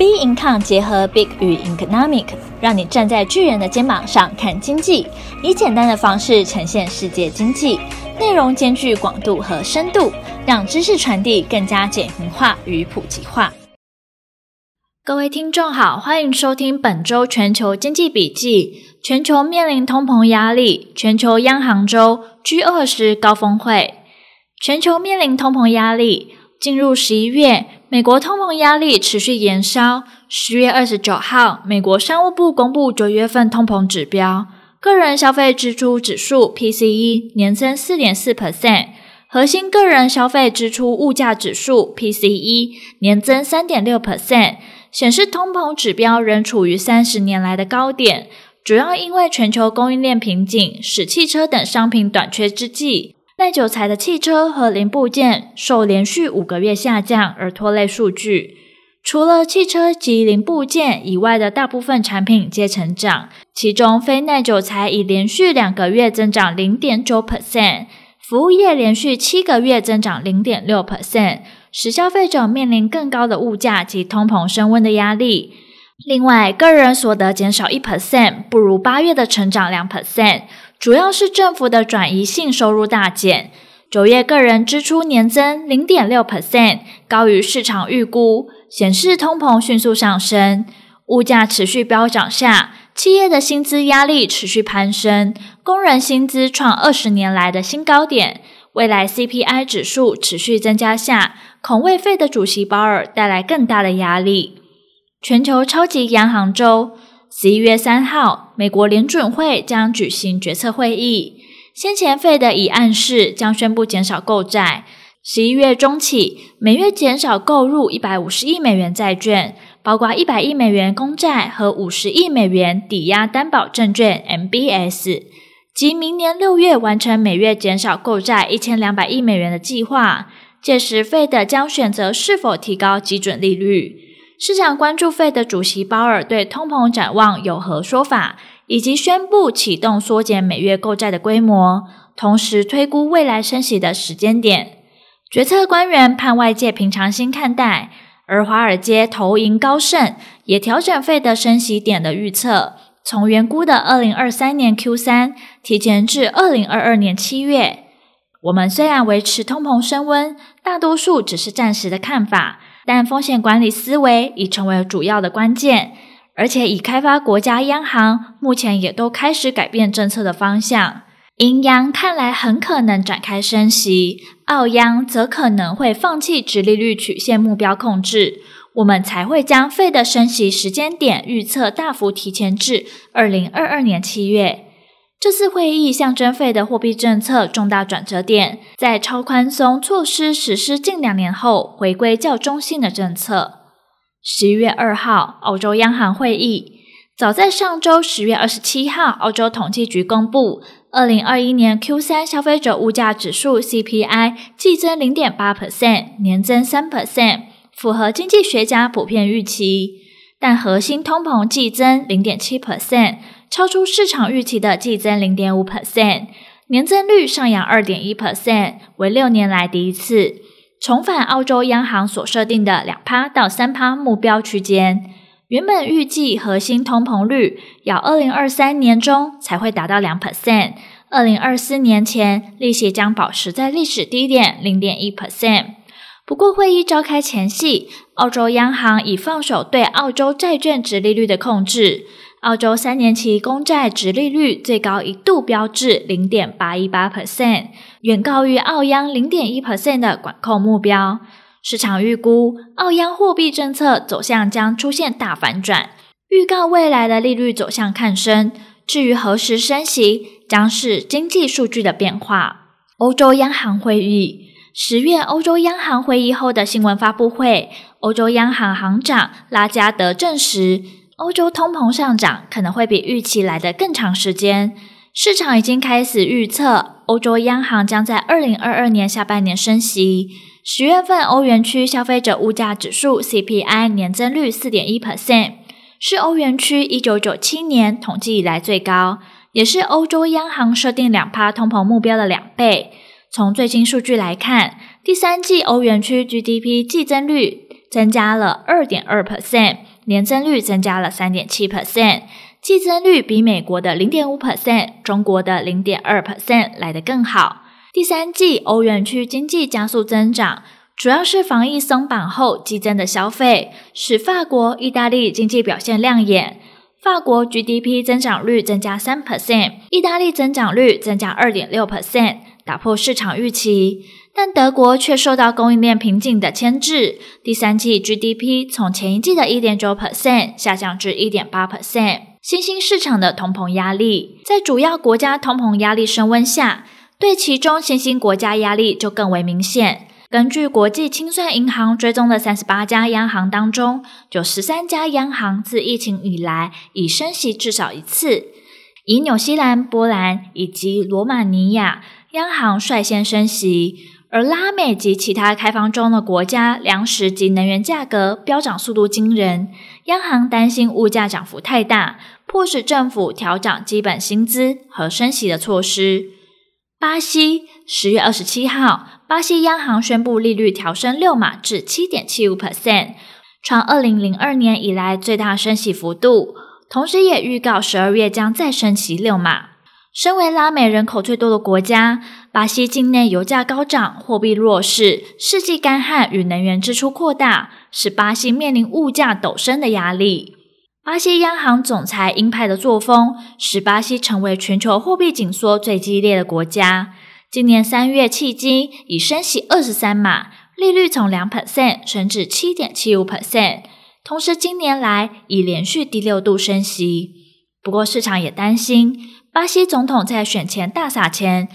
B Income 结合 Big 与 Economic，让你站在巨人的肩膀上看经济，以简单的方式呈现世界经济，内容兼具广度和深度，让知识传递更加简明化与普及化。各位听众好，欢迎收听本周全球经济笔记。全球面临通膨压力，全球央行周 G20 高峰会。全球面临通膨压力，进入十一月。美国通膨压力持续延烧。十月二十九号，美国商务部公布九月份通膨指标，个人消费支出指数 （PCE） 年增四点四 percent，核心个人消费支出物价指数 （PCE） 年增三点六 percent，显示通膨指标仍处于三十年来的高点，主要因为全球供应链瓶颈，使汽车等商品短缺之际。耐久材的汽车和零部件受连续五个月下降而拖累数据。除了汽车及零部件以外的大部分产品皆成长，其中非耐久材已连续两个月增长零点九 percent，服务业连续七个月增长零点六 percent，使消费者面临更高的物价及通膨升温的压力。另外，个人所得减少一 percent，不如八月的成长两 percent。主要是政府的转移性收入大减，九月个人支出年增零点六 percent，高于市场预估，显示通膨迅速上升。物价持续飙涨下，企业的薪资压力持续攀升，工人薪资创二十年来的新高点。未来 CPI 指数持续增加下，恐为费的主席鲍尔带来更大的压力。全球超级央行周。十一月三号，美国联准会将举行决策会议。先前 Fed 已暗示将宣布减少购债。十一月中起，每月减少购入一百五十亿美元债券，包括一百亿美元公债和五十亿美元抵押担保证券 （MBS）。及明年六月完成每月减少购债一千两百亿美元的计划。届时，Fed 将选择是否提高基准利率。市场关注费的主席鲍尔对通膨展望有何说法，以及宣布启动缩减每月购债的规模，同时推估未来升息的时间点。决策官员盼外界平常心看待，而华尔街投银高盛也调整费的升息点的预测，从原估的二零二三年 Q 三提前至二零二二年七月。我们虽然维持通膨升温，大多数只是暂时的看法。但风险管理思维已成为主要的关键，而且已开发国家央行目前也都开始改变政策的方向。银央看来很可能展开升息，澳央则可能会放弃直利率曲线目标控制，我们才会将费的升息时间点预测大幅提前至二零二二年七月。这次会议象征 Fed 的货币政策重大转折点，在超宽松措施实施近两年后，回归较中性的政策。十一月二号，澳洲央行会议。早在上周十月二十七号，澳洲统计局公布，二零二一年 Q 三消费者物价指数 CPI 季增零点八 percent，年增三 percent，符合经济学家普遍预期。但核心通膨季增零点七 percent。超出市场预期的季增零点五 percent，年增率上扬二点一 percent，为六年来第一次，重返澳洲央行所设定的两趴到三趴目标区间。原本预计核心通膨率要二零二三年中才会达到两 percent，二零二四年前利息将保持在历史低点零点一 percent。不过会议召开前夕，澳洲央行已放手对澳洲债券殖利率的控制。澳洲三年期公债殖利率最高一度飙至零点八一八 percent，远高于澳央零点一 percent 的管控目标。市场预估，澳央货币政策走向将出现大反转，预告未来的利率走向看升。至于何时升息，将是经济数据的变化。欧洲央行会议，十月欧洲央行会议后的新闻发布会，欧洲央行行长拉加德证实。欧洲通膨上涨可能会比预期来得更长时间，市场已经开始预测欧洲央行将在二零二二年下半年升息。十月份欧元区消费者物价指数 CPI 年增率四点一 percent，是欧元区一九九七年统计以来最高，也是欧洲央行设定两趴通膨目标的两倍。从最新数据来看，第三季欧元区 GDP 季增率增加了二点二 percent。年增率增加了三点七 percent，季增率比美国的零点五 percent、中国的零点二 percent 来得更好。第三季欧元区经济加速增长，主要是防疫松绑后激增的消费，使法国、意大利经济表现亮眼。法国 GDP 增长率增加三 percent，意大利增长率增加二点六 percent，打破市场预期。但德国却受到供应链瓶颈的牵制，第三季 GDP 从前一季的一点九 percent 下降至一点八 percent。新兴市场的通膨压力，在主要国家通膨压力升温下，对其中新兴国家压力就更为明显。根据国际清算银行追踪的三十八家央行当中，有十三家央行自疫情以来已升息至少一次，以纽西兰、波兰以及罗马尼亚央行率先升息，而拉美及其他开放中的国家粮食及能源价格飙涨速度惊人，央行担心物价涨幅太大，迫使政府调涨基本薪资和升息的措施。巴西十月二十七号，巴西央行宣布利率调升六码至七点七五 percent，创二零零二年以来最大升息幅度，同时也预告十二月将再升息六码。身为拉美人口最多的国家，巴西境内油价高涨，货币弱势，世纪干旱与能源支出扩大，使巴西面临物价陡升的压力。巴西央行总裁鹰派的作风，使巴西成为全球货币紧缩最激烈的国家。今年三月，迄今已升息二十三码，利率从两 percent 升至七点七五 percent。同时，今年来已连续第六度升息。不过，市场也担心，巴西总统在选前大撒钱，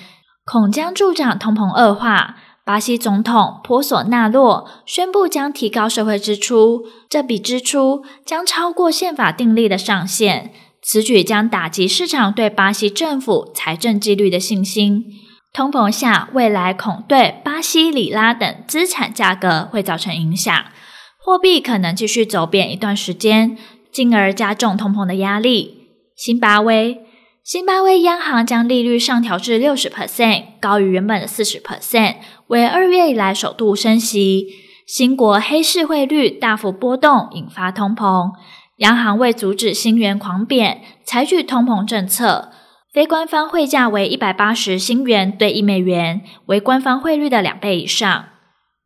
恐将助长通膨恶化。巴西总统波索纳洛宣布将提高社会支出，这笔支出将超过宪法订立的上限。此举将打击市场对巴西政府财政纪律的信心。通膨下，未来恐对巴西里拉等资产价格会造成影响，货币可能继续走贬一段时间，进而加重通膨的压力。新巴威。新巴威央行将利率上调至六十 percent，高于原本的四十 percent，为二月以来首度升息。新国黑市汇率大幅波动，引发通膨。央行为阻止新元狂贬，采取通膨政策。非官方汇价为一百八十新元兑一美元，为官方汇率的两倍以上。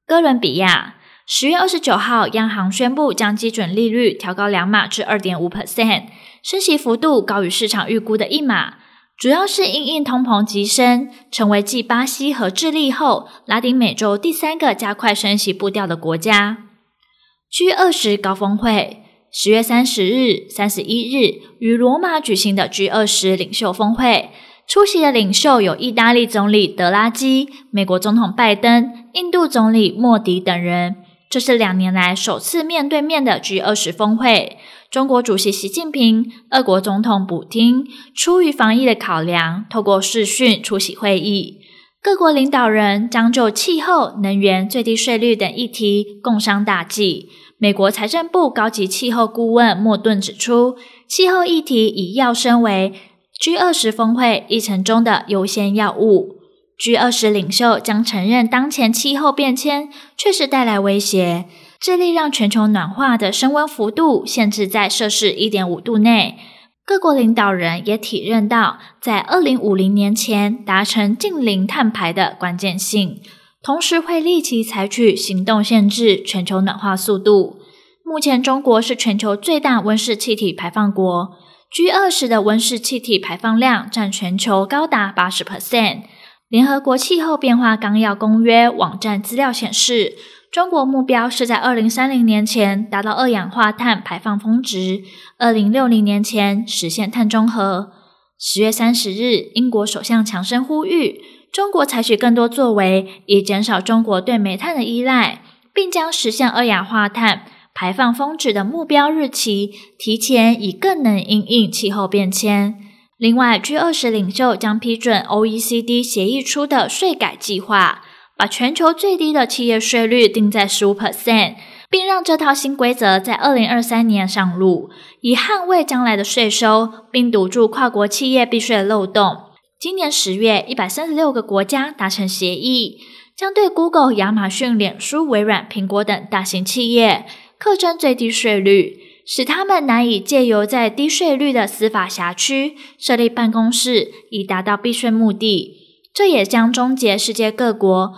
哥伦比亚十月二十九号，央行宣布将基准利率调高两码至二点五 percent。升息幅度高于市场预估的一码，主要是因应通膨急升，成为继巴西和智利后，拉丁美洲第三个加快升息步调的国家。G 二十高峰会十月三十日、三十一日于罗马举行的 G 二十领袖峰会，出席的领袖有意大利总理德拉基、美国总统拜登、印度总理莫迪等人。这是两年来首次面对面的 G 二十峰会。中国主席习近平、俄国总统普丁出于防疫的考量，透过视讯出席会议。各国领导人将就气候、能源、最低税率等议题共商大计。美国财政部高级气候顾问莫顿指出，气候议题已要升为 G 二十峰会议程中的优先要务。G 二十领袖将承认，当前气候变迁确实带来威胁。致力让全球暖化的升温幅度限制在摄氏一点五度内。各国领导人也体认到，在二零五零年前达成净零碳排的关键性，同时会立即采取行动限制全球暖化速度。目前，中国是全球最大温室气体排放国，G 二十的温室气体排放量占全球高达八十 percent。联合国气候变化纲要公约网站资料显示。中国目标是在二零三零年前达到二氧化碳排放峰值，二零六零年前实现碳中和。十月三十日，英国首相强生呼吁中国采取更多作为，以减少中国对煤炭的依赖，并将实现二氧化碳排放峰值的目标日期提前，以更能因应气候变迁。另外，G 二十领袖将批准 OECD 协议出的税改计划。把全球最低的企业税率定在十五 percent，并让这套新规则在二零二三年上路，以捍卫将来的税收，并堵住跨国企业避税的漏洞。今年十月，一百三十六个国家达成协议，将对 Google、亚马逊、脸书、微软、苹果等大型企业课征最低税率，使他们难以借由在低税率的司法辖区设立办公室，以达到避税目的。这也将终结世界各国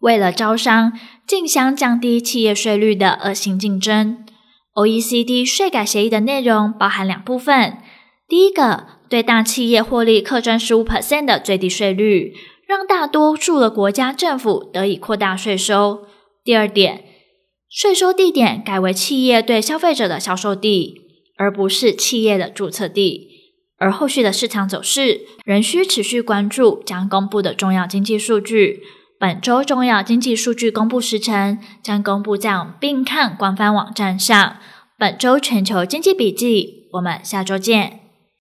为了招商竞相降低企业税率的恶性竞争。OECD 税改协议的内容包含两部分：第一个，对大企业获利课征十五 percent 的最低税率，让大多数的国家政府得以扩大税收；第二点，税收地点改为企业对消费者的销售地，而不是企业的注册地。而后续的市场走势仍需持续关注将公布的重要经济数据。本周重要经济数据公布时程将公布在并看官方网站上。本周全球经济笔记，我们下周见。